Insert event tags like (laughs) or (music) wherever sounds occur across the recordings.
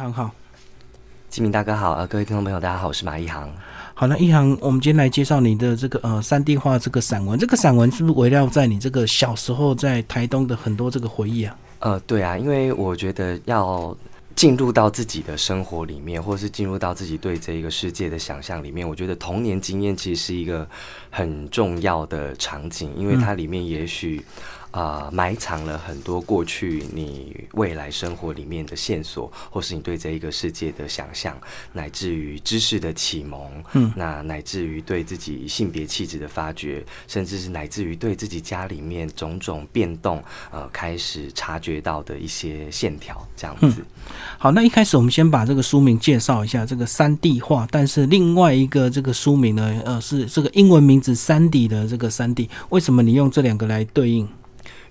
很好，金明大哥好，呃，各位听众朋友，大家好，我是马一航。好，那一航，我们今天来介绍你的这个呃三 D 画这个散文，这个散文是不是围绕在你这个小时候在台东的很多这个回忆啊？呃，对啊，因为我觉得要进入到自己的生活里面，或者是进入到自己对这一个世界的想象里面，我觉得童年经验其实是一个很重要的场景，因为它里面也许。啊，埋藏了很多过去你未来生活里面的线索，或是你对这一个世界的想象，乃至于知识的启蒙，嗯，那乃至于对自己性别气质的发掘，甚至是乃至于对自己家里面种种变动，呃，开始察觉到的一些线条，这样子。好，那一开始我们先把这个书名介绍一下，这个三 D 画，但是另外一个这个书名呢，呃，是这个英文名字三 D 的这个三 D，为什么你用这两个来对应？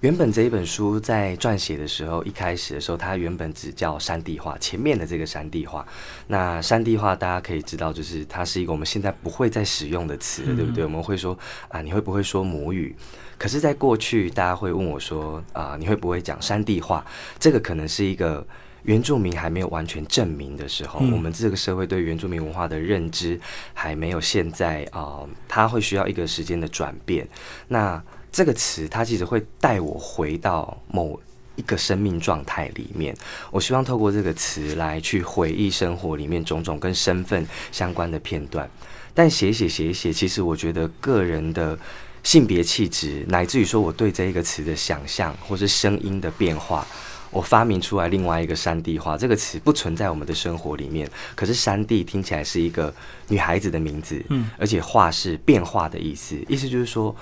原本这一本书在撰写的时候，一开始的时候，它原本只叫山地画，前面的这个山地画。那山地画大家可以知道，就是它是一个我们现在不会再使用的词了，对不对？我们会说啊，你会不会说母语？可是，在过去，大家会问我说啊，你会不会讲山地话？这个可能是一个原住民还没有完全证明的时候，我们这个社会对原住民文化的认知还没有现在啊，它会需要一个时间的转变。那这个词，它其实会带我回到某一个生命状态里面。我希望透过这个词来去回忆生活里面种种跟身份相关的片段。但写写写写，其实我觉得个人的性别气质，乃至于说我对这一个词的想象，或是声音的变化，我发明出来另外一个山地话。这个词不存在我们的生活里面，可是山地听起来是一个女孩子的名字，嗯，而且画是变化的意思，意思就是说。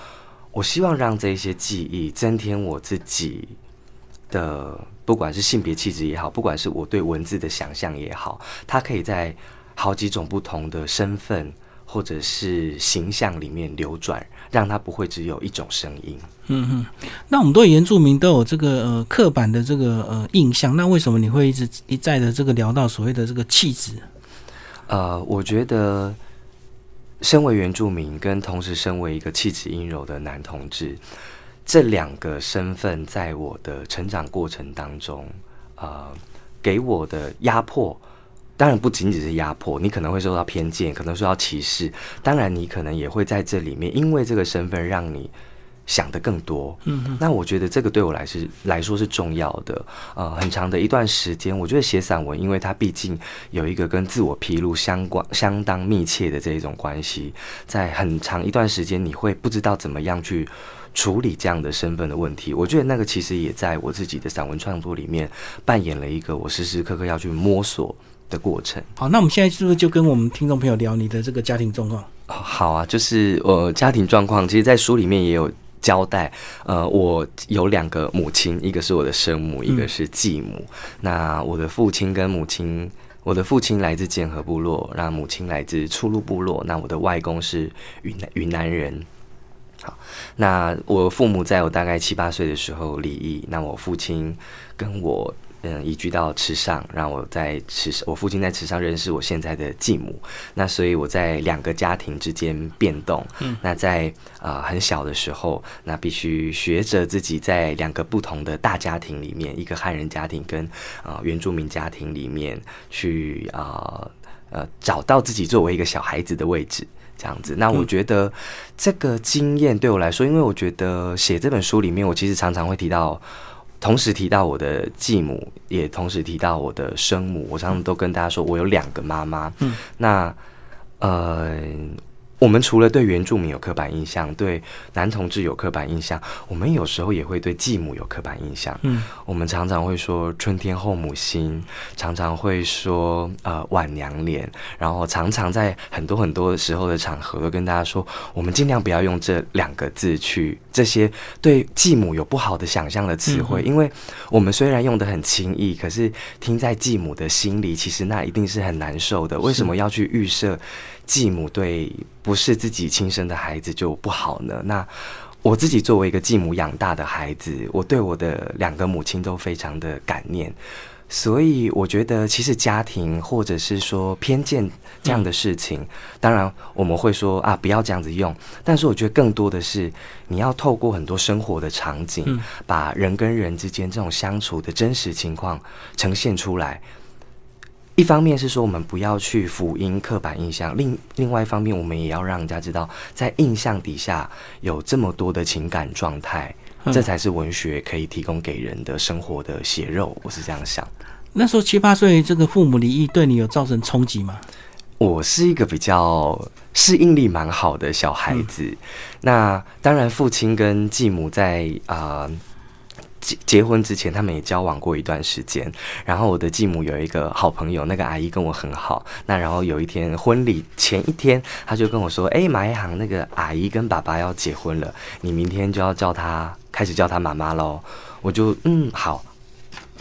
我希望让这些记忆增添我自己的，不管是性别气质也好，不管是我对文字的想象也好，它可以在好几种不同的身份或者是形象里面流转，让它不会只有一种声音。嗯哼，那我们对原住民都有这个呃刻板的这个呃印象，那为什么你会一直一再的这个聊到所谓的这个气质？呃，我觉得。身为原住民，跟同时身为一个气质阴柔的男同志，这两个身份在我的成长过程当中，呃，给我的压迫，当然不仅仅是压迫，你可能会受到偏见，可能受到歧视，当然你可能也会在这里面，因为这个身份让你。想的更多，嗯，那我觉得这个对我来是来说是重要的。呃，很长的一段时间，我觉得写散文，因为它毕竟有一个跟自我披露相关、相当密切的这一种关系，在很长一段时间，你会不知道怎么样去处理这样的身份的问题。我觉得那个其实也在我自己的散文创作里面扮演了一个我时时刻刻要去摸索的过程。好，那我们现在是不是就跟我们听众朋友聊你的这个家庭状况？好啊，就是我家庭状况，其实，在书里面也有。交代，呃，我有两个母亲，一个是我的生母，一个是继母。那我的父亲跟母亲，我的父亲来自剑河部落，那母亲来自初鹿部落。那我的外公是云南云南人。好，那我父母在我大概七八岁的时候离异，那我父亲跟我。嗯，移居到池上，让我在池上，我父亲在池上认识我现在的继母。那所以我在两个家庭之间变动。嗯，那在啊很小的时候，那必须学着自己在两个不同的大家庭里面，一个汉人家庭跟啊原住民家庭里面去啊呃找到自己作为一个小孩子的位置，这样子。那我觉得这个经验对我来说，因为我觉得写这本书里面，我其实常常会提到。同时提到我的继母，也同时提到我的生母。我常常都跟大家说，我有两个妈妈。嗯，那呃。我们除了对原住民有刻板印象，对男同志有刻板印象，我们有时候也会对继母有刻板印象。嗯，我们常常会说春天后母心，常常会说呃晚娘脸，然后常常在很多很多的时候的场合都跟大家说，我们尽量不要用这两个字去这些对继母有不好的想象的词汇，因为我们虽然用的很轻易，可是听在继母的心里，其实那一定是很难受的。为什么要去预设？继母对不是自己亲生的孩子就不好呢？那我自己作为一个继母养大的孩子，我对我的两个母亲都非常的感念，所以我觉得其实家庭或者是说偏见这样的事情，当然我们会说啊不要这样子用，但是我觉得更多的是你要透过很多生活的场景，把人跟人之间这种相处的真实情况呈现出来。一方面是说我们不要去辅音刻板印象，另另外一方面我们也要让人家知道，在印象底下有这么多的情感状态，这才是文学可以提供给人的生活的血肉。我是这样想。那时候七八岁，这个父母离异对你有造成冲击吗？我是一个比较适应力蛮好的小孩子。那当然，父亲跟继母在啊结结婚之前，他们也交往过一段时间。然后我的继母有一个好朋友，那个阿姨跟我很好。那然后有一天婚礼前一天，他就跟我说：“哎，马一航那个阿姨跟爸爸要结婚了，你明天就要叫他开始叫他妈妈喽。”我就嗯好。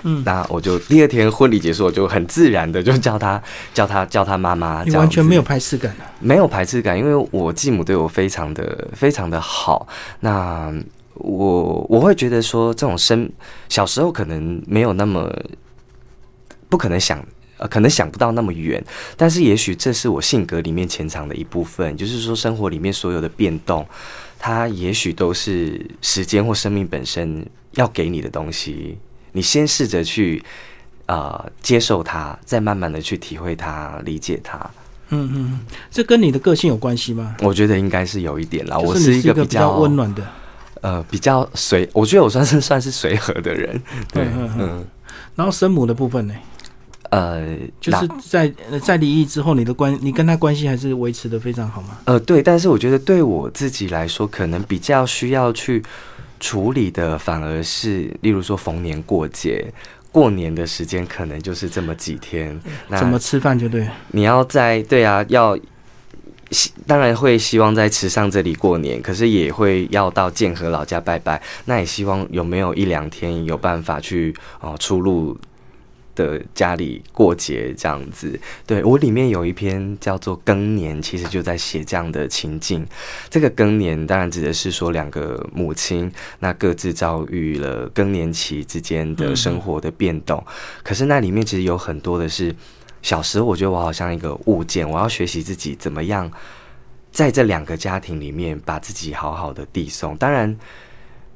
嗯，那我就第二天婚礼结束，我就很自然的就叫他叫他叫他妈妈，完全没有排斥感没有排斥感，因为我继母对我非常的非常的好。那我我会觉得说，这种生小时候可能没有那么不可能想呃，可能想不到那么远，但是也许这是我性格里面潜藏的一部分，就是说生活里面所有的变动，它也许都是时间或生命本身要给你的东西。你先试着去，呃，接受它，再慢慢的去体会它，理解它。嗯嗯，这跟你的个性有关系吗？我觉得应该是有一点啦。我是一个比较温暖的，呃，比较随，我觉得我算是算是随和的人。(laughs) 对，嗯。然后生母的部分呢？呃，就是在在离异之后，你的关，你跟他关系还是维持的非常好吗？呃，对，但是我觉得对我自己来说，可能比较需要去。处理的反而是，例如说逢年过节、过年的时间，可能就是这么几天。怎么吃饭就对。你要在对啊，要当然会希望在池上这里过年，可是也会要到建和老家拜拜。那也希望有没有一两天有办法去哦出入。的家里过节这样子，对我里面有一篇叫做《更年》，其实就在写这样的情境。这个更年当然指的是说两个母亲，那各自遭遇了更年期之间的生活的变动。可是那里面其实有很多的是小时候，我觉得我好像一个物件，我要学习自己怎么样在这两个家庭里面把自己好好的递送。当然，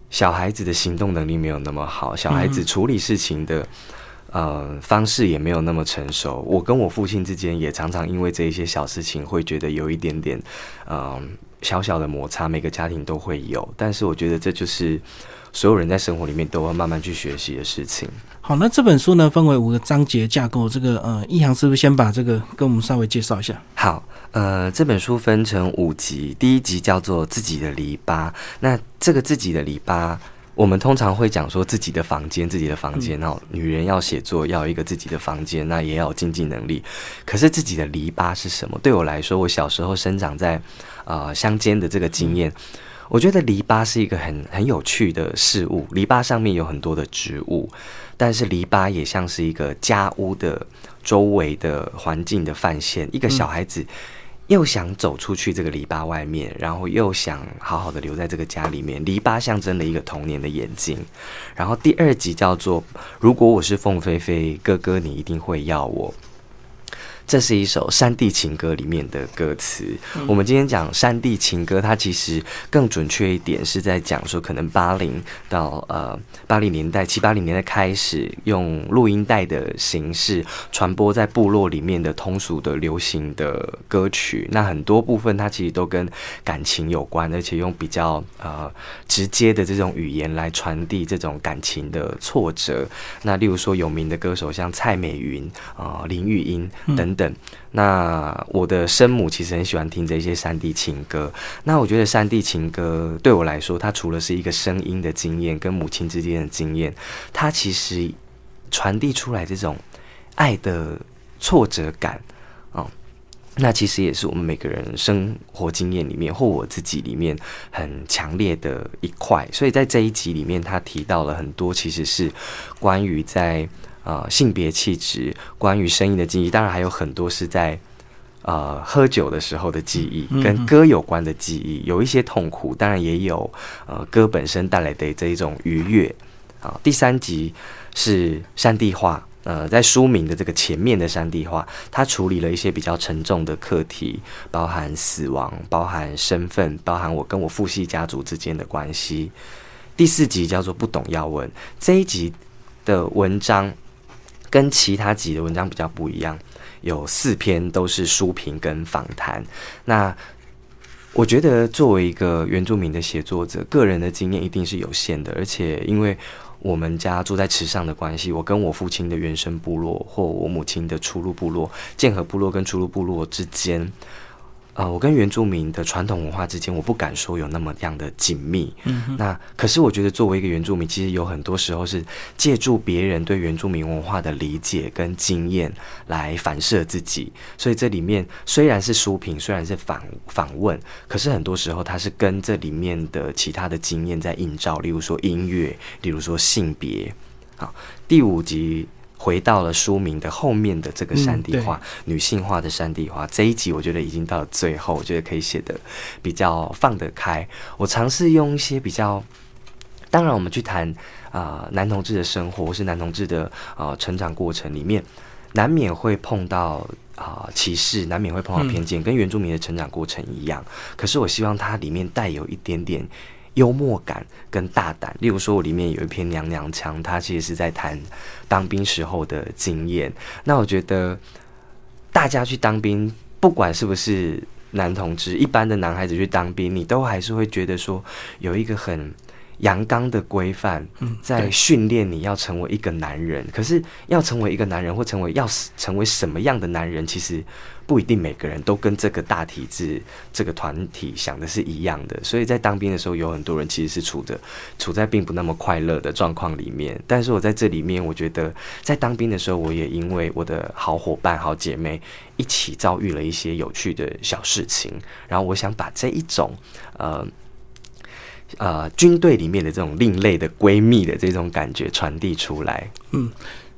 小孩子的行动能力没有那么好，小孩子处理事情的。呃，方式也没有那么成熟。我跟我父亲之间也常常因为这一些小事情，会觉得有一点点，嗯，小小的摩擦。每个家庭都会有，但是我觉得这就是所有人在生活里面都要慢慢去学习的事情。好，那这本书呢，分为五个章节架构。这个呃，一航是不是先把这个跟我们稍微介绍一下？好，呃，这本书分成五集，第一集叫做自己的篱笆。那这个自己的篱笆。我们通常会讲说自己的房间，自己的房间哦，女人要写作要一个自己的房间，那也要有经济能力。可是自己的篱笆是什么？对我来说，我小时候生长在呃乡间的这个经验，我觉得篱笆是一个很很有趣的事物。篱笆上面有很多的植物，但是篱笆也像是一个家屋的周围的环境的范线。一个小孩子。又想走出去这个篱笆外面，然后又想好好的留在这个家里面。篱笆象征了一个童年的眼睛。然后第二集叫做“如果我是凤飞飞，哥哥你一定会要我”。这是一首山地情歌里面的歌词。我们今天讲山地情歌，它其实更准确一点是在讲说，可能八零到呃八零年代、七八零年代开始用录音带的形式传播在部落里面的通俗的流行的歌曲。那很多部分它其实都跟感情有关，而且用比较呃直接的这种语言来传递这种感情的挫折。那例如说有名的歌手像蔡美云啊、林玉英等。等，等那我的生母其实很喜欢听这些山地情歌。那我觉得山地情歌对我来说，它除了是一个声音的经验，跟母亲之间的经验，它其实传递出来这种爱的挫折感哦，那其实也是我们每个人生活经验里面，或我自己里面很强烈的一块。所以在这一集里面，他提到了很多，其实是关于在。呃，性别气质，关于声音的记忆，当然还有很多是在呃喝酒的时候的记忆，跟歌有关的记忆，有一些痛苦，当然也有呃歌本身带来的这一种愉悦。啊，第三集是山地画，呃，在书名的这个前面的山地画，它处理了一些比较沉重的课题，包含死亡，包含身份，包含我跟我父系家族之间的关系。第四集叫做不懂要问，这一集的文章。跟其他集的文章比较不一样，有四篇都是书评跟访谈。那我觉得作为一个原住民的写作者，个人的经验一定是有限的，而且因为我们家住在池上的关系，我跟我父亲的原生部落或我母亲的出入部落剑河部落跟出入部落之间。呃，我跟原住民的传统文化之间，我不敢说有那么样的紧密。嗯，那可是我觉得作为一个原住民，其实有很多时候是借助别人对原住民文化的理解跟经验来反射自己。所以这里面虽然是书评，虽然是访访问，可是很多时候它是跟这里面的其他的经验在映照。例如说音乐，例如说性别。好，第五集。回到了书名的后面的这个山地化、女性化的山地画这一集，我觉得已经到了最后，我觉得可以写的比较放得开。我尝试用一些比较，当然我们去谈啊男同志的生活或是男同志的呃成长过程里面，难免会碰到啊歧视，难免会碰到偏见，跟原住民的成长过程一样。可是我希望它里面带有一点点。幽默感跟大胆，例如说，我里面有一篇娘娘腔，它其实是在谈当兵时候的经验。那我觉得大家去当兵，不管是不是男同志，一般的男孩子去当兵，你都还是会觉得说有一个很。阳刚的规范在训练你要成为一个男人，可是要成为一个男人或成为要成为什么样的男人，其实不一定每个人都跟这个大体制、这个团体想的是一样的。所以在当兵的时候，有很多人其实是处着处在并不那么快乐的状况里面。但是我在这里面，我觉得在当兵的时候，我也因为我的好伙伴、好姐妹一起遭遇了一些有趣的小事情，然后我想把这一种呃。呃，军队里面的这种另类的闺蜜的这种感觉传递出来。嗯，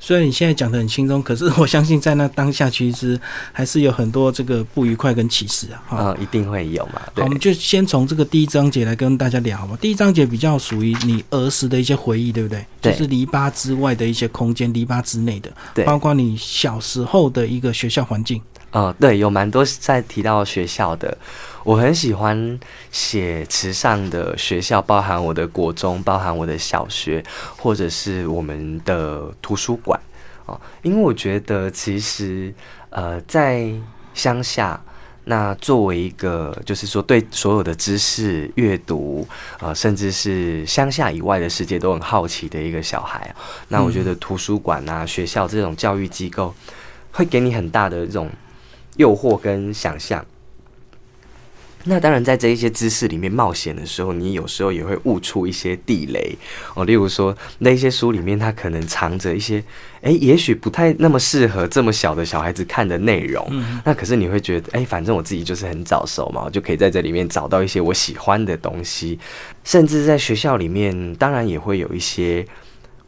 虽然你现在讲的很轻松，可是我相信在那当下，其实还是有很多这个不愉快跟歧视啊。啊，一定会有嘛。好，我们就先从这个第一章节来跟大家聊好吧。第一章节比较属于你儿时的一些回忆，对不对？就是篱笆之外的一些空间，篱笆之内的，对，包括你小时候的一个学校环境。啊，对，有蛮多在提到学校的。我很喜欢写池上的学校，包含我的国中，包含我的小学，或者是我们的图书馆哦。因为我觉得，其实呃，在乡下，那作为一个就是说对所有的知识、阅读呃，甚至是乡下以外的世界都很好奇的一个小孩，那我觉得图书馆啊、学校这种教育机构，会给你很大的这种诱惑跟想象。那当然，在这一些知识里面冒险的时候，你有时候也会悟出一些地雷哦。例如说，那些书里面它可能藏着一些，哎，也许不太那么适合这么小的小孩子看的内容。那可是你会觉得，哎，反正我自己就是很早熟嘛，我就可以在这里面找到一些我喜欢的东西。甚至在学校里面，当然也会有一些。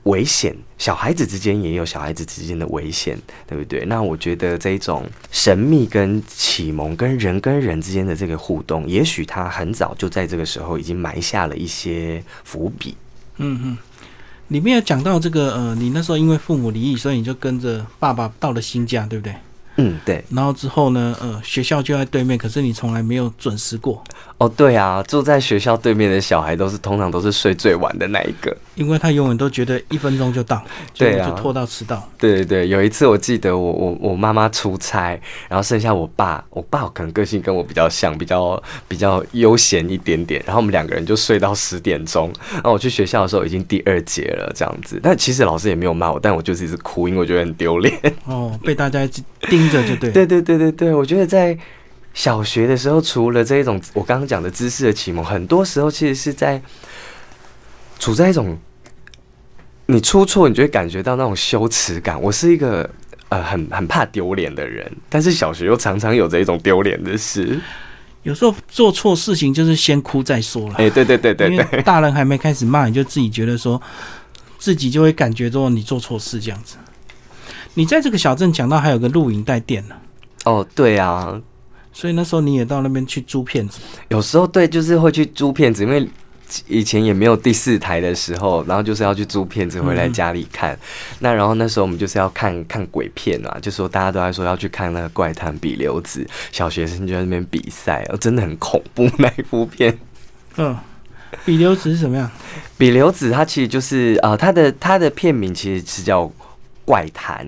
危险，小孩子之间也有小孩子之间的危险，对不对？那我觉得这种神秘跟启蒙，跟人跟人之间的这个互动，也许他很早就在这个时候已经埋下了一些伏笔。嗯嗯，里面有讲到这个，呃，你那时候因为父母离异，所以你就跟着爸爸到了新家，对不对？嗯，对。然后之后呢，呃，学校就在对面，可是你从来没有准时过。哦，对啊，住在学校对面的小孩都是通常都是睡最晚的那一个，因为他永远都觉得一分钟就到，对啊，就拖到迟到。对对对，有一次我记得我我我妈妈出差，然后剩下我爸，我爸可能个性跟我比较像，比较比较悠闲一点点，然后我们两个人就睡到十点钟，然后我去学校的时候已经第二节了这样子，但其实老师也没有骂我，但我就是一直哭，因为我觉得很丢脸。哦，被大家盯着就对。对对对对对，我觉得在。小学的时候，除了这一种我刚刚讲的知识的启蒙，很多时候其实是在处在一种你出错，你就会感觉到那种羞耻感。我是一个呃很很怕丢脸的人，但是小学又常常有着一种丢脸的事。有时候做错事情就是先哭再说了。哎，对对对对对，大人还没开始骂，你就自己觉得说自己就会感觉到你做错事这样子。你在这个小镇讲到还有个露营带店呢。哦，对啊。所以那时候你也到那边去租片子，有时候对，就是会去租片子，因为以前也没有第四台的时候，然后就是要去租片子回来家里看。那然后那时候我们就是要看看鬼片啊，就说大家都在说要去看那个怪谈比流子，小学生就在那边比赛，哦，真的很恐怖那一部片。嗯，比流子是什么样？比流子它其实就是啊，它的它的片名其实是叫。怪谈。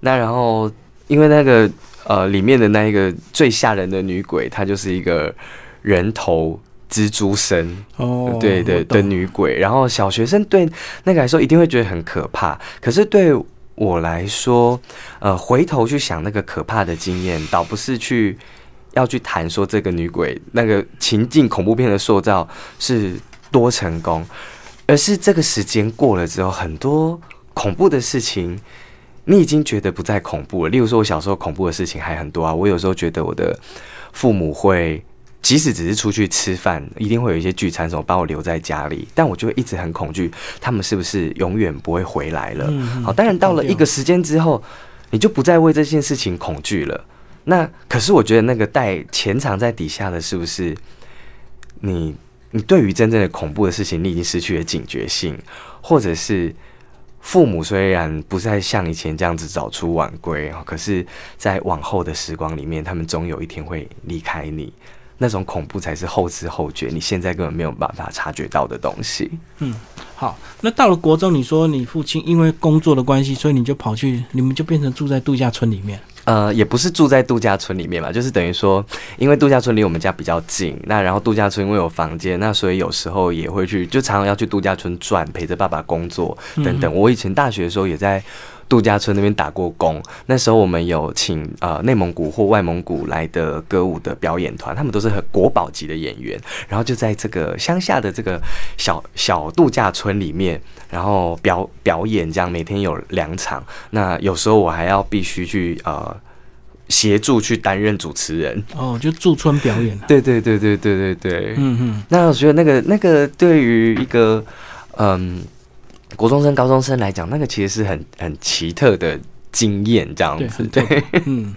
那然后因为那个呃里面的那一个最吓人的女鬼，她就是一个人头蜘蛛身哦，对对我懂的女鬼。然后小学生对那个来说一定会觉得很可怕，可是对我来说，呃，回头去想那个可怕的经验，倒不是去要去谈说这个女鬼那个情境恐怖片的塑造是多成功，而是这个时间过了之后，很多恐怖的事情。你已经觉得不再恐怖了。例如说，我小时候恐怖的事情还很多啊。我有时候觉得我的父母会，即使只是出去吃饭，一定会有一些聚餐什么把我留在家里，但我就会一直很恐惧，他们是不是永远不会回来了？好，当然到了一个时间之后，你就不再为这件事情恐惧了。那可是我觉得那个带潜藏在底下的是不是你？你对于真正的恐怖的事情，你已经失去了警觉性，或者是父母虽然不再像以前这样子早出晚归，可是，在往后的时光里面，他们总有一天会离开你。那种恐怖才是后知后觉，你现在根本没有办法察觉到的东西。嗯好，那到了国中，你说你父亲因为工作的关系，所以你就跑去，你们就变成住在度假村里面。呃，也不是住在度假村里面嘛，就是等于说，因为度假村离我们家比较近，那然后度假村因为有房间，那所以有时候也会去，就常常要去度假村转，陪着爸爸工作等等。我以前大学的时候也在度假村那边打过工，那时候我们有请呃内蒙古或外蒙古来的歌舞的表演团，他们都是很国宝级的演员，然后就在这个乡下的这个小小度假村里面，然后表表演，这样每天有两场。那有时候我还要必须去呃协助去担任主持人。哦，就驻村表演了。对对对对对对对。嗯嗯，那我觉得那个那个对于一个嗯国中生、高中生来讲，那个其实是很很奇特的经验，这样，子。很特别。嗯，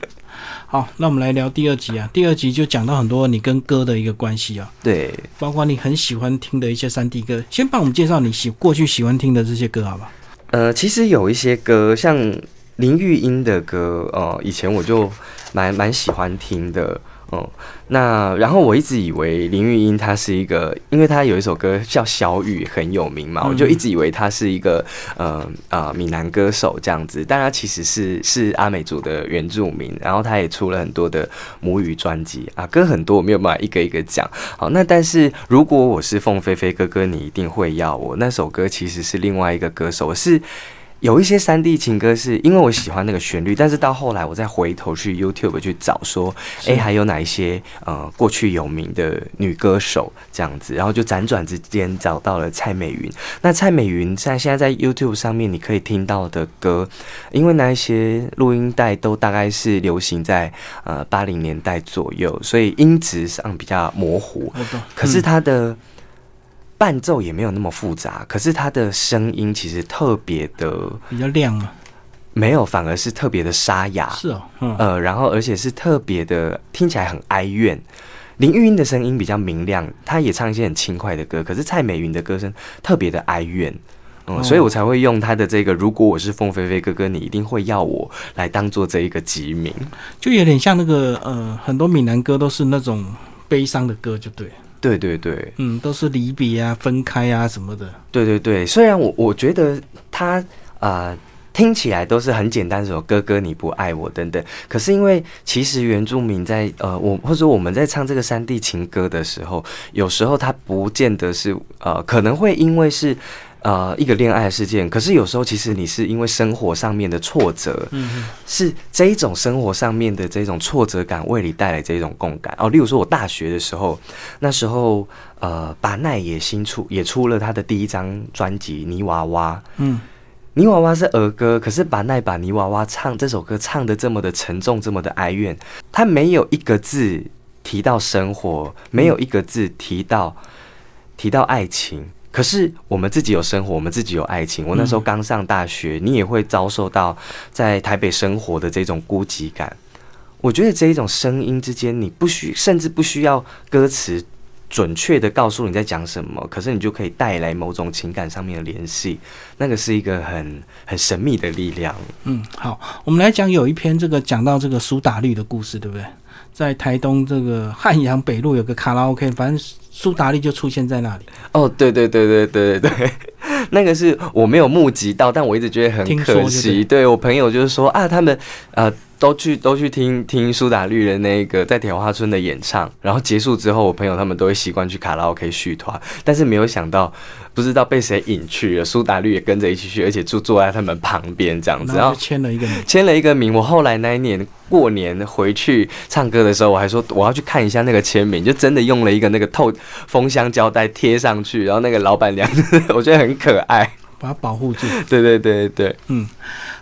好，那我们来聊第二集啊。第二集就讲到很多你跟歌的一个关系啊，对，包括你很喜欢听的一些三 D 歌。先帮我们介绍你喜过去喜欢听的这些歌，好吧？呃，其实有一些歌，像林玉英的歌，呃，以前我就蛮蛮喜欢听的。哦、那然后我一直以为林玉英她是一个，因为她有一首歌叫《小雨》很有名嘛，嗯我就一直以为她是一个呃呃闽南歌手这样子，但她其实是是阿美族的原住民，然后她也出了很多的母语专辑啊，歌很多，我没有办法一个一个讲。好，那但是如果我是凤飞飞哥哥，你一定会要我那首歌，其实是另外一个歌手是。有一些三 D 情歌是因为我喜欢那个旋律，但是到后来我再回头去 YouTube 去找说，诶，还有哪一些呃过去有名的女歌手这样子，然后就辗转之间找到了蔡美云。那蔡美云在现在在 YouTube 上面你可以听到的歌，因为那一些录音带都大概是流行在呃八零年代左右，所以音质上比较模糊。可是嗯它的伴奏也没有那么复杂，可是他的声音其实特别的比较亮啊，没有，反而是特别的沙哑，是哦，嗯，呃，然后而且是特别的听起来很哀怨。林玉英的声音比较明亮，她也唱一些很轻快的歌，可是蔡美云的歌声特别的哀怨。嗯，哦所以我才会用她的这个“如果我是凤飞飞哥哥，你一定会要我”来当做这一个集名。就有点像那个呃，很多闽南歌都是那种悲伤的歌，就对了，对对对，嗯，都是离别啊、分开啊什么的。对对对，虽然我我觉得他呃听起来都是很简单，什么哥哥你不爱我等等，可是因为其实原住民在呃我或者我们在唱这个山地情歌的时候，有时候他不见得是呃可能会因为是。呃，一个恋爱事件，可是有时候其实你是因为生活上面的挫折，嗯是这一种生活上面的这种挫折感为你带来这种共感哦。例如说，我大学的时候，那时候呃，把奈也新出也出了他的第一张专辑《泥娃娃》。嗯，泥娃娃是儿歌，可是把奈把泥娃娃唱这首歌唱的这么的沉重，这么的哀怨，他没有一个字提到生活，没有一个字提到提到爱情。可是我们自己有生活，我们自己有爱情。我那时候刚上大学，你也会遭受到在台北生活的这种孤寂感。我觉得这一种声音之间，你不需甚至不需要歌词准确的告诉你在讲什么，可是你就可以带来某种情感上面的联系。那个是一个很很神秘的力量。嗯，好，我们来讲有一篇这个讲到这个苏打绿的故事，对不对？在台东这个汉阳北路有个卡拉 OK，反正苏打绿就出现在那里。哦，对对对对对对对，那个是我没有目击到，但我一直觉得很可惜。对对我朋友就是说啊，他们呃都去都去听听苏打绿的那个在铁花村的演唱，然后结束之后，我朋友他们都会习惯去卡拉 OK 续团，但是没有想到不知道被谁引去了，苏打绿也跟着一起去，而且就坐在他们旁边这样子，然后签了一个名。签了一个名。我后来那一年过年回去唱歌的时候，我还说我要去看一下那个签名，就真的用了一个那个透封箱胶带贴上去，然后那个老板娘 (laughs) 我觉得很可爱。把它保护住。对对对对，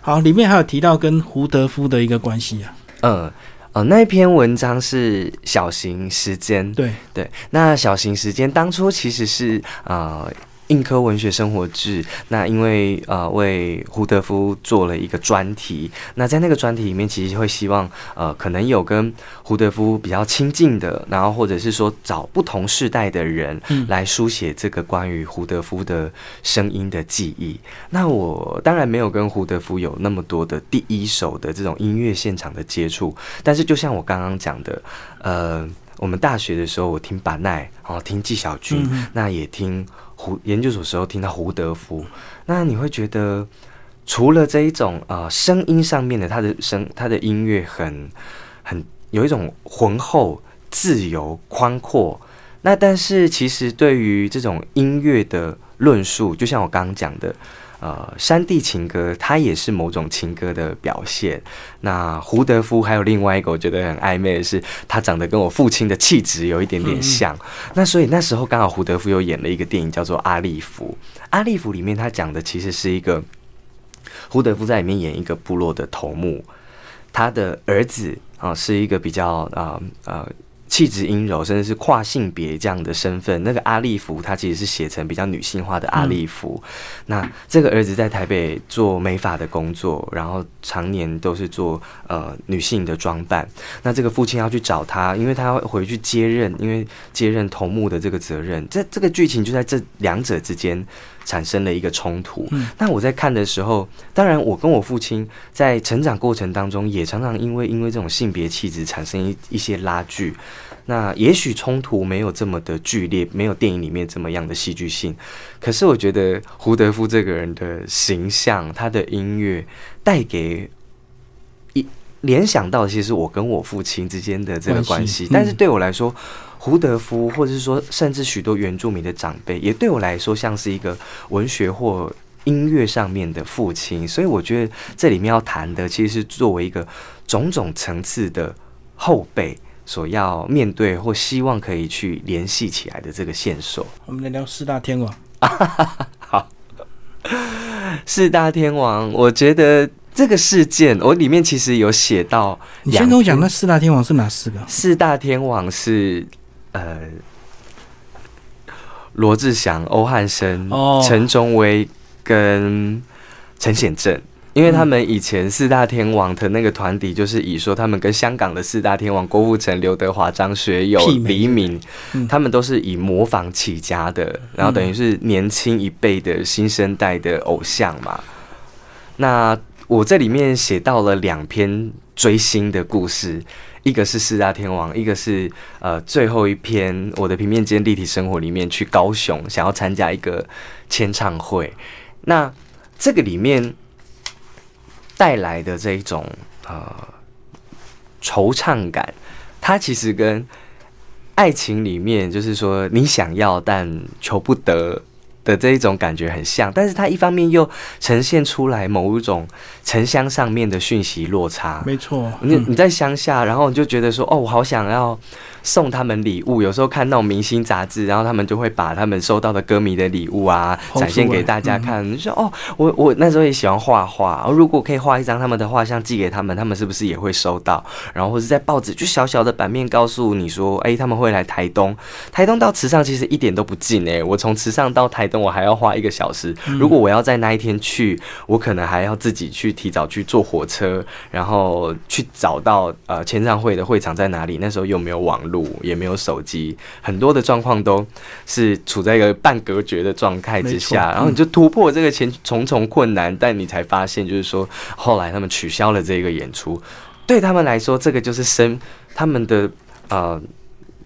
好，里面还有提到跟胡德夫的一个关系啊。嗯。呃，那一篇文章是小型时间，对，对，那小型时间当初其实是呃硬科文学生活志，那因为呃为胡德夫做了一个专题，那在那个专题里面，其实会希望呃可能有跟胡德夫比较亲近的，然后或者是说找不同世代的人嗯来书写这个关于胡德夫的声音的记忆。那我当然没有跟胡德夫有那么多的第一手的这种音乐现场的接触，但是就像我刚刚讲的，呃。我们大学的时候，我听板奈，然后听纪晓君，嗯那也听胡研究所时候听到胡德夫，那你会觉得，除了这一种啊声音上面的，他的声他的音乐很很有一种浑厚、自由、宽阔，那但是其实对于这种音乐的论述，就像我刚刚讲的。呃，山地情歌它也是某种情歌的表现。那胡德夫还有另外一个我觉得很暧昧的是，他长得跟我父亲的气质有一点点像。那所以那时候刚好胡德夫又演了一个电影叫做《阿利弗》，《阿利弗》里面他讲的其实是一个胡德夫在里面演一个部落的头目，他的儿子啊、是一个比较呃呃气质阴柔，甚至是跨性别这样的身份。那个阿利弗他其实是写成比较女性化的阿利弗。那这个儿子在台北做美发的工作，然后常年都是做呃女性的装扮。那这个父亲要去找他，因为他要回去接任，因为接任头目的这个责任。这这个剧情就在这两者之间产生了一个冲突。嗯那我在看的时候，当然我跟我父亲在成长过程当中，也常常因为因为这种性别气质产生一一些拉锯。那也许冲突没有这么的剧烈，没有电影里面这么样的戏剧性。可是我觉得胡德夫这个人的形象，他的音乐带给一联想到，其实我跟我父亲之间的这个关关系系。但是嗯对我来说，胡德夫或者是说甚至许多原住民的长辈，也对我来说像是一个文学或音乐上面的父亲。所以我觉得这里面要谈的，其实是作为一个种种层次的后辈。所要面对或希望可以去联系起来的这个线索，我们来聊四大天王。(laughs) 好四大天王，我觉得这个事件，我里面其实有写到。你先跟我讲，那四大天王是哪四个？四大天王是呃罗志祥、欧汉声、哦陈忠威跟陈显正。因为他们以前四大天王的那个团体，就是以说他们跟香港的四大天王郭富城、刘德华、张学友、黎明嗯，他们都是以模仿起家的，然后等于是年轻一辈的新生代的偶像嘛。那我这里面写到了两篇追星的故事，一个是四大天王，一个是呃最后一篇我的平面间立体生活里面去高雄想要参加一个签唱会。那这个里面带来的这一种呃惆怅感，它其实跟爱情里面就是说你想要但求不得的这一种感觉很像，但是它一方面又呈现出来某一种城乡上面的讯息落差。没错，嗯你你在乡下，然后你就觉得说，哦，我好想要送他们礼物。有时候看那种明星杂志，然后他们就会把他们收到的歌迷的礼物啊展现给大家看。你说，哦，我我那时候也喜欢画画，哦如果可以画一张他们的画像寄给他们，他们是不是也会收到？然后或者在报纸就小小的版面告诉你说，哎，他们会来台东。台东到池上其实一点都不近哎、我从池上到台东我还要花一个小时。如果我要在那一天去，我可能还要自己去提早去坐火车，然后去找到呃签唱会的会场在哪里。那时候又没有网络，也没有手机，很多的状况都是处在一个半隔绝的状态之下，然后你就突破这个前重重困难，但你才发现，就是说后来他们取消了这个演出，对他们来说，这个就是生他们的呃，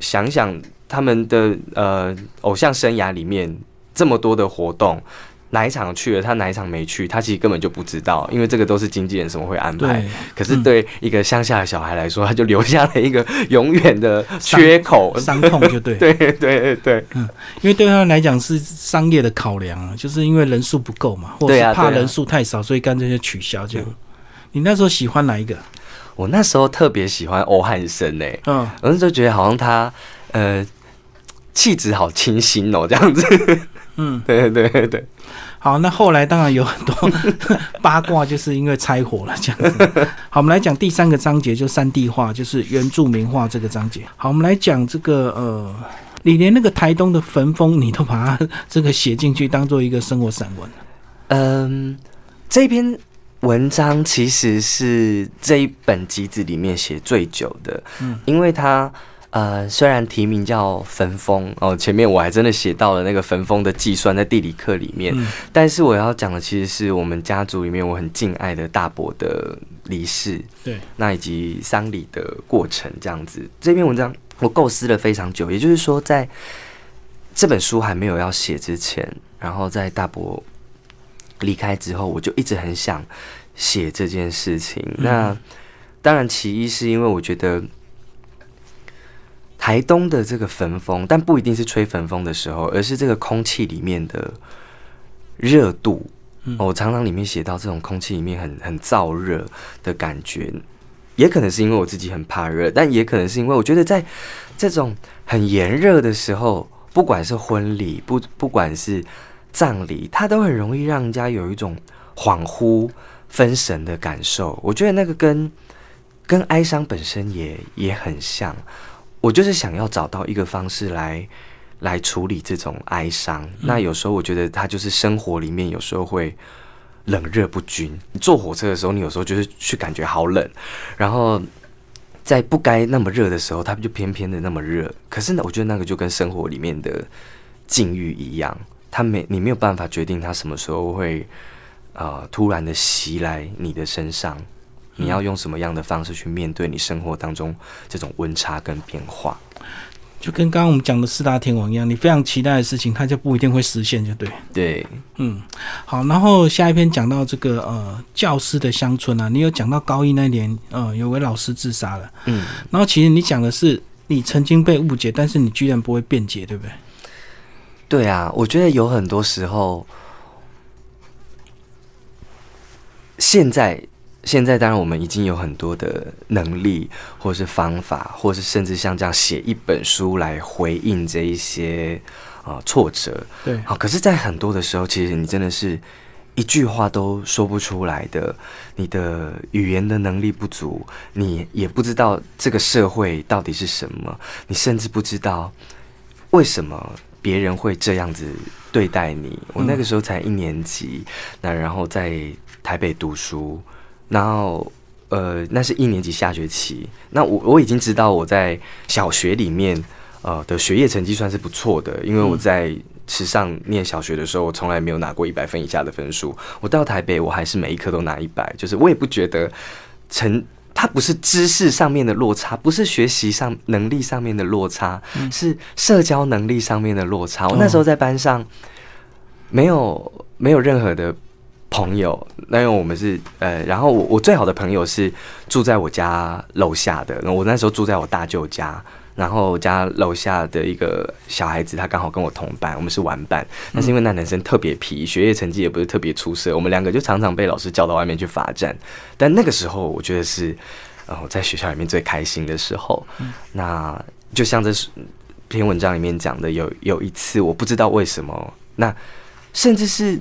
想想他们的呃偶像生涯里面这么多的活动，哪一场去了，他哪一场没去，他其实根本就不知道，因为这个都是经纪人什么会安排。可是对一个乡下的小孩来说，他就留下了一个永远的缺口、(laughs) 伤痛，就对。(laughs) 对对对对，嗯，因为对他来讲是商业的考量啊，就是因为人数不够嘛，或者是怕人数太少，所以干脆就取消这样。你那时候喜欢哪一个？我那时候特别喜欢欧汉生诶，嗯，我那时候觉得好像他呃气质好清新哦，这样子。嗯，对对对对。好，那后来当然有很多 (laughs) 八卦，就是因为拆火了这样子。好，我们来讲第三个章节，就三 D 画，就是原住民画这个章节。好，我们来讲这个呃，你连那个台东的焚风，你都把它这个写进去，当做一个生活散文。嗯，这篇文章其实是这一本集子里面写最久的，嗯，因为它。呃，虽然题名叫焚风哦，前面我还真的写到了那个焚风的计算在地理课里面，但是我要讲的其实是我们家族里面我很敬爱的大伯的离世，对，那以及丧礼的过程这样子。这篇文章我构思了非常久，也就是说，在这本书还没有要写之前，然后在大伯离开之后，我就一直很想写这件事情。那当然，其一是因为我觉得。台东的这个焚风，但不一定是吹焚风的时候，而是这个空气里面的热度。我常常里面写到这种空气里面很很燥热的感觉，也可能是因为我自己很怕热，但也可能是因为我觉得在这种很炎热的时候，不管是婚礼不不管是葬礼，它都很容易让人家有一种恍惚分神的感受。我觉得那个跟跟哀伤本身也也很像。我就是想要找到一个方式来来处理这种哀伤。那有时候我觉得它就是生活里面有时候会冷热不均。你坐火车的时候，你有时候就是去感觉好冷，然后在不该那么热的时候，它就偏偏的那么热。可是呢，我觉得那个就跟生活里面的境遇一样，它没你没有办法决定它什么时候会呃突然的袭来你的身上。你要用什么样的方式去面对你生活当中这种温差跟变化？就跟刚刚我们讲的四大天王一样，你非常期待的事情，它就不一定会实现，就对。对，嗯，好。然后下一篇讲到这个呃教师的乡村啊，你有讲到高一那年，呃，有位老师自杀了。嗯。然后其实你讲的是你曾经被误解，但是你居然不会辩解，对不对？对啊，我觉得有很多时候，现在。现在当然，我们已经有很多的能力，或是方法，或是甚至像这样写一本书来回应这一些啊挫折。对，好，可是，在很多的时候，其实你真的是一句话都说不出来的。你的语言的能力不足，你也不知道这个社会到底是什么，你甚至不知道为什么别人会这样子对待你。我那个时候才一年级，那然后在台北读书。然后，呃，那是一年级下学期。那我我已经知道我在小学里面，呃的学业成绩算是不错的，因为我在池上念小学的时候，我从来没有拿过一百分以下的分数。我到台北，我还是每一科都拿一百，就是我也不觉得成，它不是知识上面的落差，不是学习上能力上面的落差，是社交能力上面的落差。我那时候在班上没有没有任何的。朋友，那因为我们是呃，然后我我最好的朋友是住在我家楼下的，我那时候住在我大舅家，然后我家楼下的一个小孩子，他刚好跟我同班，我们是玩伴。但是因为那男生特别皮，学业成绩也不是特别出色，我们两个就常常被老师叫到外面去罚站。但那个时候，我觉得是呃，在学校里面最开心的时候。那就像这篇文章里面讲的，有有一次，我不知道为什么，那甚至是。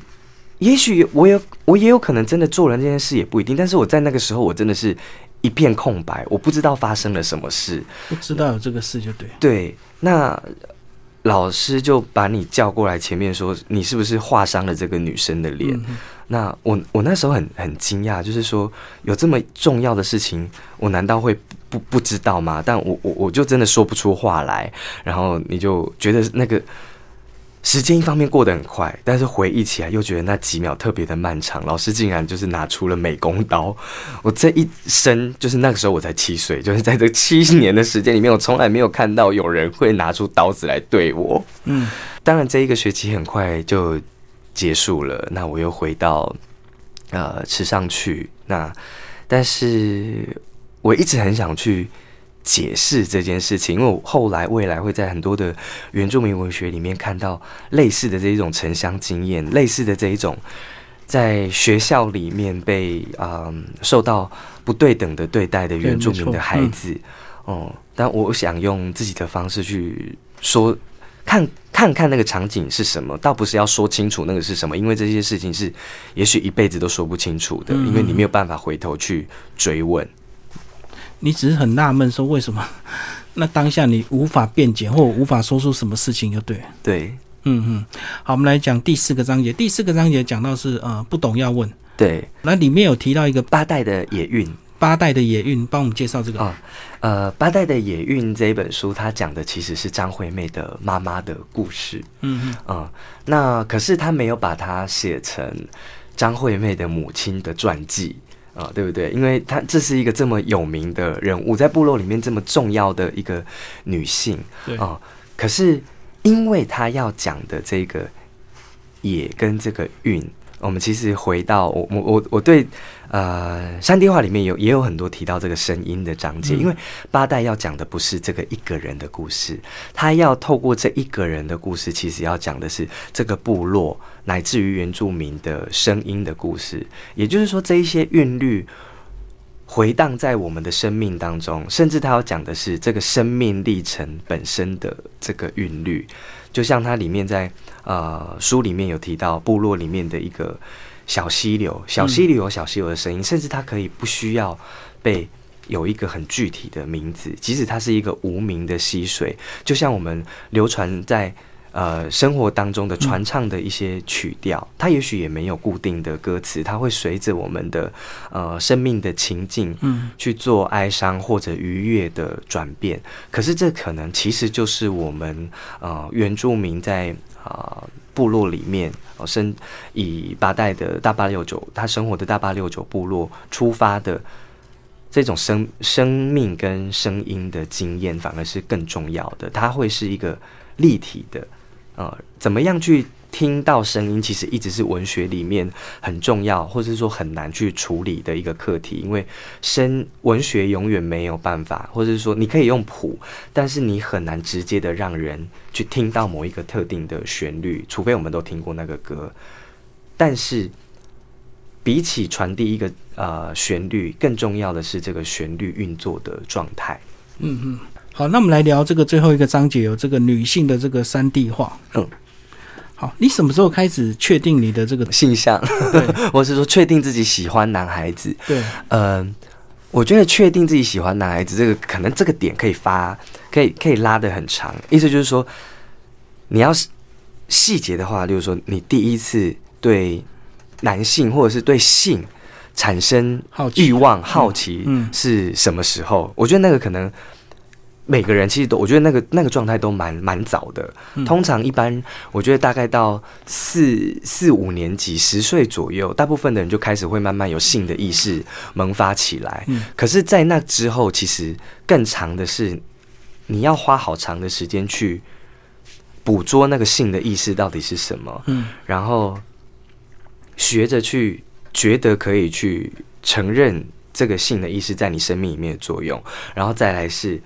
也许我有，我也有可能真的做了这件事，也不一定。但是我在那个时候，我真的是一片空白，我不知道发生了什么事。不知道有这个事就对。对，那老师就把你叫过来前面说，你是不是划伤了这个女生的脸？那我我那时候很很惊讶，就是说有这么重要的事情，我难道会不不知道吗？但我我我就真的说不出话来。然后你就觉得那个。时间一方面过得很快，但是回忆起来又觉得那几秒特别的漫长。老师竟然就是拿出了美工刀，我这一生就是那个时候我才七岁，就是在这七年的时间里面，我从来没有看到有人会拿出刀子来对我。嗯，当然这一个学期很快就结束了，那我又回到呃池上去。那但是我一直很想去解释这件事情，因为我后来未来会在很多的原住民文学里面看到类似的这一种城乡经验，类似的这一种在学校里面被啊、受到不对等的对待的原住民的孩子。哦、但我想用自己的方式去说，看看看那个场景是什么，倒不是要说清楚那个是什么，因为这些事情是也许一辈子都说不清楚的，嗯因为你没有办法回头去追问。你只是很纳闷说为什么？(laughs) 那当下你无法辩解或无法说出什么事情，就对了。对嗯嗯，好，我们来讲第四个章节。第四个章节讲到是呃不懂要问，对，那里面有提到一个八代的野运八代的野运，帮我们介绍这个。哦，呃，八代的野运这一本书，它讲的其实是张惠妹的妈妈的故事。嗯嗯嗯，那可是他没有把它写成张惠妹的母亲的传记啊、对不对？因为她这是一个这么有名的人物，在部落里面这么重要的一个女性啊、可是因为她要讲的这个野跟这个运，我们其实回到我我我我对呃山地画里面有也有很多提到这个声音的章节，嗯因为八代要讲的不是这个一个人的故事，他要透过这一个人的故事，其实要讲的是这个部落乃至于原住民的声音的故事。也就是说，这一些韵律回荡在我们的生命当中，甚至他要讲的是这个生命历程本身的这个韵律。就像它里面在呃书里面有提到部落里面的一个小溪流，小溪流有小溪流的声音，甚至它可以不需要被有一个很具体的名字，即使它是一个无名的溪水，就像我们流传在呃生活当中的传唱的一些曲调，它也许也没有固定的歌词，它会随着我们的呃生命的情境嗯去做哀伤或者愉悦的转变。可是这可能其实就是我们呃原住民在啊、呃部落里面哦生以八代的大八六九他生活的大八六九部落出发的。这种生生命跟声音的经验，反而是更重要的。它会是一个立体的，呃，怎么样去听到声音，其实一直是文学里面很重要，或者说很难去处理的一个课题。因为声文学永远没有办法，或者是说你可以用谱，但是你很难直接的让人去听到某一个特定的旋律，除非我们都听过那个歌。但是比起传递一个呃旋律，更重要的是这个旋律运作的状态。嗯嗯。好，那我们来聊这个最后一个章节，有这个女性的这个三 D 化。嗯。好，你什么时候开始确定你的这个？性向，对 (laughs) 或是说确定自己喜欢男孩子，对，嗯，我觉得确定自己喜欢男孩子，这个可能这个点可以发，可以可以拉的很长。意思就是说，你要是细节的话，例如说你第一次对男性或者是对性产生欲望、好奇嗯是什么时候？我觉得那个可能。每个人其实都，我觉得那个那个状态都蛮蛮早的。嗯通常一般，我觉得大概到四四五年级、十岁左右，大部分的人就开始会慢慢有性的意识萌发起来。嗯可是，在那之后，其实更长的是你要花好长的时间去捕捉那个性的意识到底是什么，嗯然后学着去觉得可以去承认这个性的意识在你生命里面的作用，然后再来是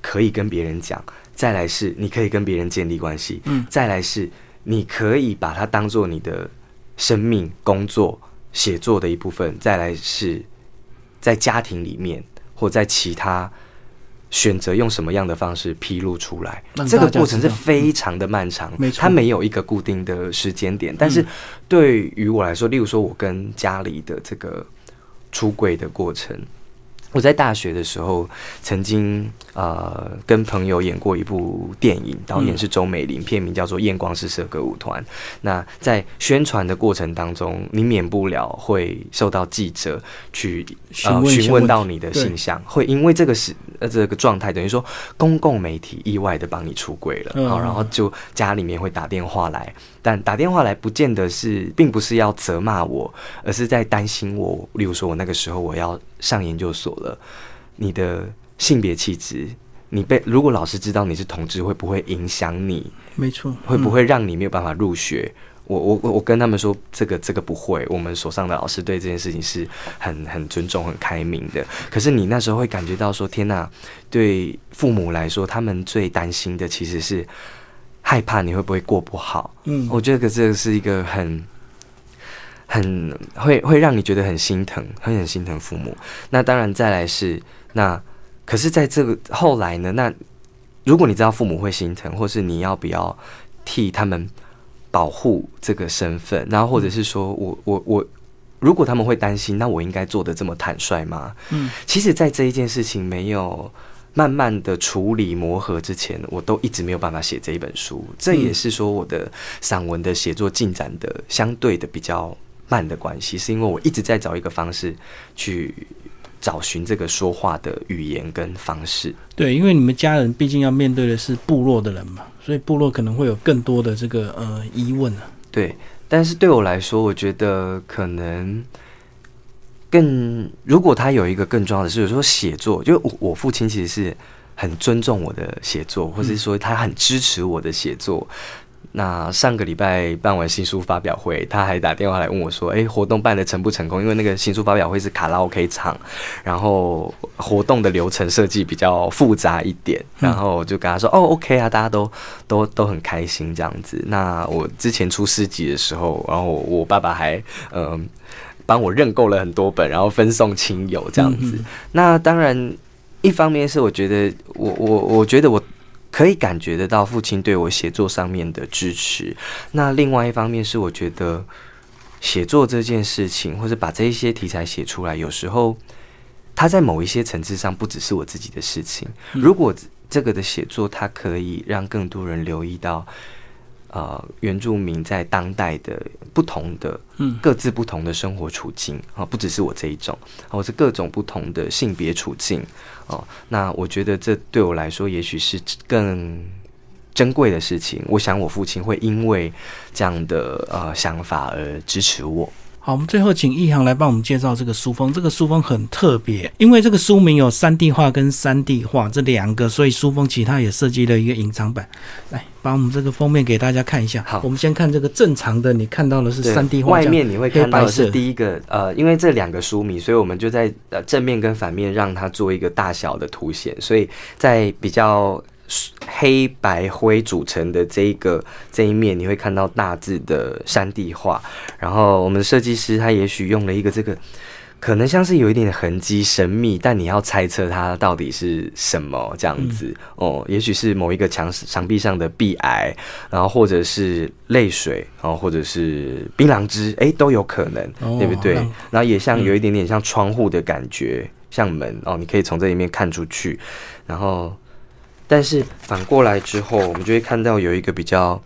可以跟别人讲，再来是你可以跟别人建立关系，嗯再来是你可以把它当做你的生命、工作、写作的一部分，再来是在家庭里面或在其他。选择用什么样的方式披露出来，这个过程是非常的漫长，它没有一个固定的时间点。但是对于我来说，例如说我跟家里的这个出柜的过程，我在大学的时候曾经呃跟朋友演过一部电影，导演是周美玲，片名叫做《验光四射歌舞团》。那在宣传的过程当中，你免不了会受到记者去呃询问到你的形象，会因为这个是呃这个状态，等于说公共媒体意外的帮你出柜了，嗯好，然后就家里面会打电话来，但打电话来不见得是，并不是要责骂我，而是在担心我。例如说，我那个时候我要上研究所了，你的性别气质，你被如果老师知道你是同志，会不会影响你？没错，会不会让你没有办法入学？我我我跟他们说，这个这个不会。我们所上的老师对这件事情是很很尊重、很开明的。可是你那时候会感觉到说，天哪！对父母来说，他们最担心的其实是害怕你会不会过不好。嗯，我觉得这个是一个很很会会让你觉得很心疼，很很心疼父母。那当然，再来是那，可是在这个后来呢？那如果你知道父母会心疼，或是你要不要替他们？保护这个身份，然后或者是说我我我，如果他们会担心，那我应该做的这么坦率吗？嗯，其实，在这一件事情没有慢慢的处理磨合之前，我都一直没有办法写这一本书。这也是说我的散文的写作进展的相对的比较慢的关系，是因为我一直在找一个方式去找寻这个说话的语言跟方式。对，因为你们家人毕竟要面对的是部落的人嘛。所以部落可能会有更多的这个呃疑问啊。对，但是对我来说，我觉得可能更如果他有一个更重要的是，说写作，就我我父亲其实是很尊重我的写作，或者是说他很支持我的写作。那上个礼拜办完新书发表会，他还打电话来问我说：“哎，活动办的成不成功？因为那个新书发表会是卡拉 OK 唱，然后活动的流程设计比较复杂一点。然后我就跟他说：‘哦，OK 啊，大家都都都很开心这样子。’那我之前出诗集的时候，然后我爸爸还嗯帮我认购了很多本，然后分送亲友这样子。那当然，一方面是我觉得我我我觉得我。可以感觉得到父亲对我写作上面的支持。那另外一方面是，我觉得写作这件事情，或者把这一些题材写出来，有时候它在某一些层次上不只是我自己的事情。如果这个的写作，它可以让更多人留意到。呃，原住民在当代的不同的、嗯，各自不同的生活处境啊，不只是我这一种，我是各种不同的性别处境哦。那我觉得这对我来说，也许是更珍贵的事情。我想我父亲会因为这样的呃想法而支持我。好，我们最后请易航来帮我们介绍这个书封。这个书封很特别，因为这个书名有三 D 画跟三 D 画这两个，所以书封其他也设计了一个隐藏版。来，把我们这个封面给大家看一下。好，我们先看这个正常的，你看到的是三 D 画，外面你会看到是第一个呃，因为这两个书名，所以我们就在呃正面跟反面让它做一个大小的凸显，所以在比较。黑白灰组成的这一个这一面，你会看到大致的山地画。然后我们设计师他也许用了一个这个，可能像是有一点痕迹神秘，但你要猜测它到底是什么这样子哦。也许是某一个墙墙壁上的壁癌，然后或者是泪水，然后或者是槟榔汁，哎，都有可能，对不对？然后也像有一点点像窗户的感觉，像门哦，你可以从这里面看出去，然后。但是反过来之后，我们就会看到有一个比较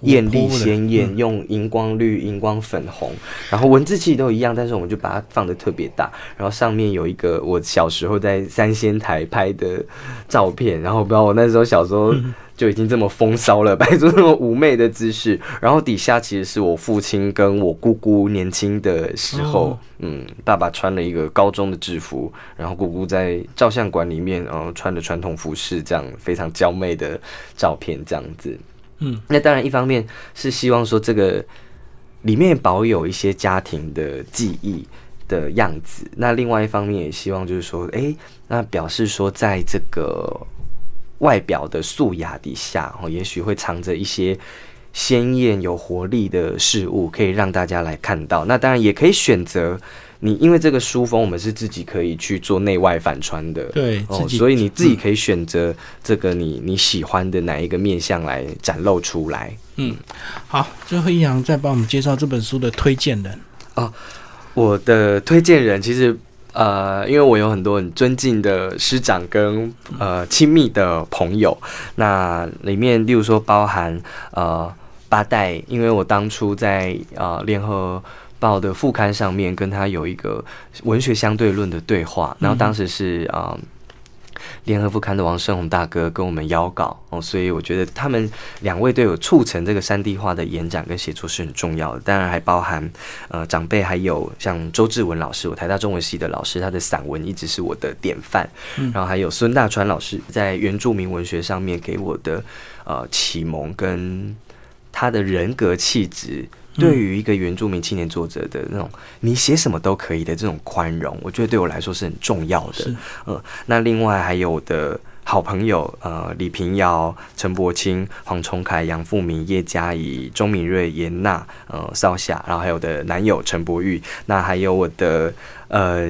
艳丽鲜艳，用荧光绿、荧光粉红，然后文字其实都一样，但是我们就把它放的特别大，然后上面有一个我小时候在三仙台拍的照片，然后不知道我那时候小时候。(laughs) (laughs) 就已经这么风骚了，(laughs) 摆出那么妩媚的姿势，然后底下其实是我父亲跟我姑姑年轻的时候，嗯，爸爸穿了一个高中的制服，然后姑姑在照相馆里面，然后穿着传统服饰，这样非常娇媚的照片，这样子，嗯，那当然一方面是希望说这个里面保有一些家庭的记忆的样子，那另外一方面也希望就是说，哎，那表示说在这个。外表的素雅底下，哦，也许会藏着一些鲜艳有活力的事物，可以让大家来看到。那当然也可以选择你，因为这个书封我们是自己可以去做内外反穿的，对，哦，所以你自己可以选择这个你你喜欢的哪一个面相来展露出来。嗯，好，最后一阳再帮我们介绍这本书的推荐人哦，我的推荐人其实。呃，因为我有很多很尊敬的师长跟呃亲密的朋友，那里面例如说包含呃八代，因为我当初在呃联合报的副刊上面跟他有一个文学相对论的对话，然后当时是啊。联合副刊的王胜宏大哥跟我们邀稿哦，所以我觉得他们两位对我促成这个山地化的演讲跟写作是很重要的。当然还包含呃长辈，还有像周志文老师，我台大中文系的老师，他的散文一直是我的典范。然后还有孙大川老师在原住民文学上面给我的呃启蒙，跟他的人格气质对于一个原住民青年作者的那种你写什么都可以的这种宽容，我觉得对我来说是很重要的。嗯，那另外还有的。好朋友，呃，李平遥、陈柏青、黄崇凯、杨富明、叶嘉怡、钟敏瑞、严娜，呃，少夏，然后还有我的男友陈柏玉，那还有我的呃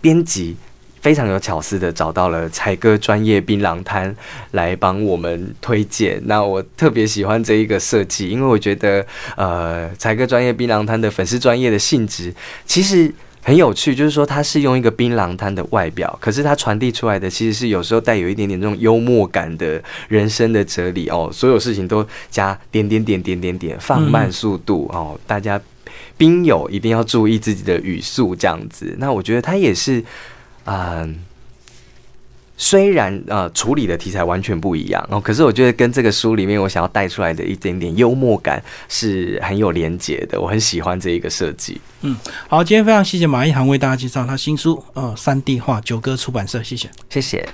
编辑，非常有巧思的找到了才哥专业槟榔摊来帮我们推荐。那我特别喜欢这一个设计，因为我觉得，呃，才哥专业槟榔摊的粉丝专业的性质，其实。很有趣，就是说它是用一个槟榔摊的外表，可是它传递出来的其实是有时候带有一点点这种幽默感的人生的哲理哦。所有事情都加点点点点点点，放慢速度哦。大家宾友一定要注意自己的语速，这样子。那我觉得它也是，嗯。虽然呃处理的题材完全不一样哦，可是我觉得跟这个书里面我想要带出来的一点点幽默感是很有连结的，我很喜欢这一个设计。嗯，好，今天非常谢谢马一航为大家介绍他新书呃三 D 画九歌出版社，谢谢，谢谢。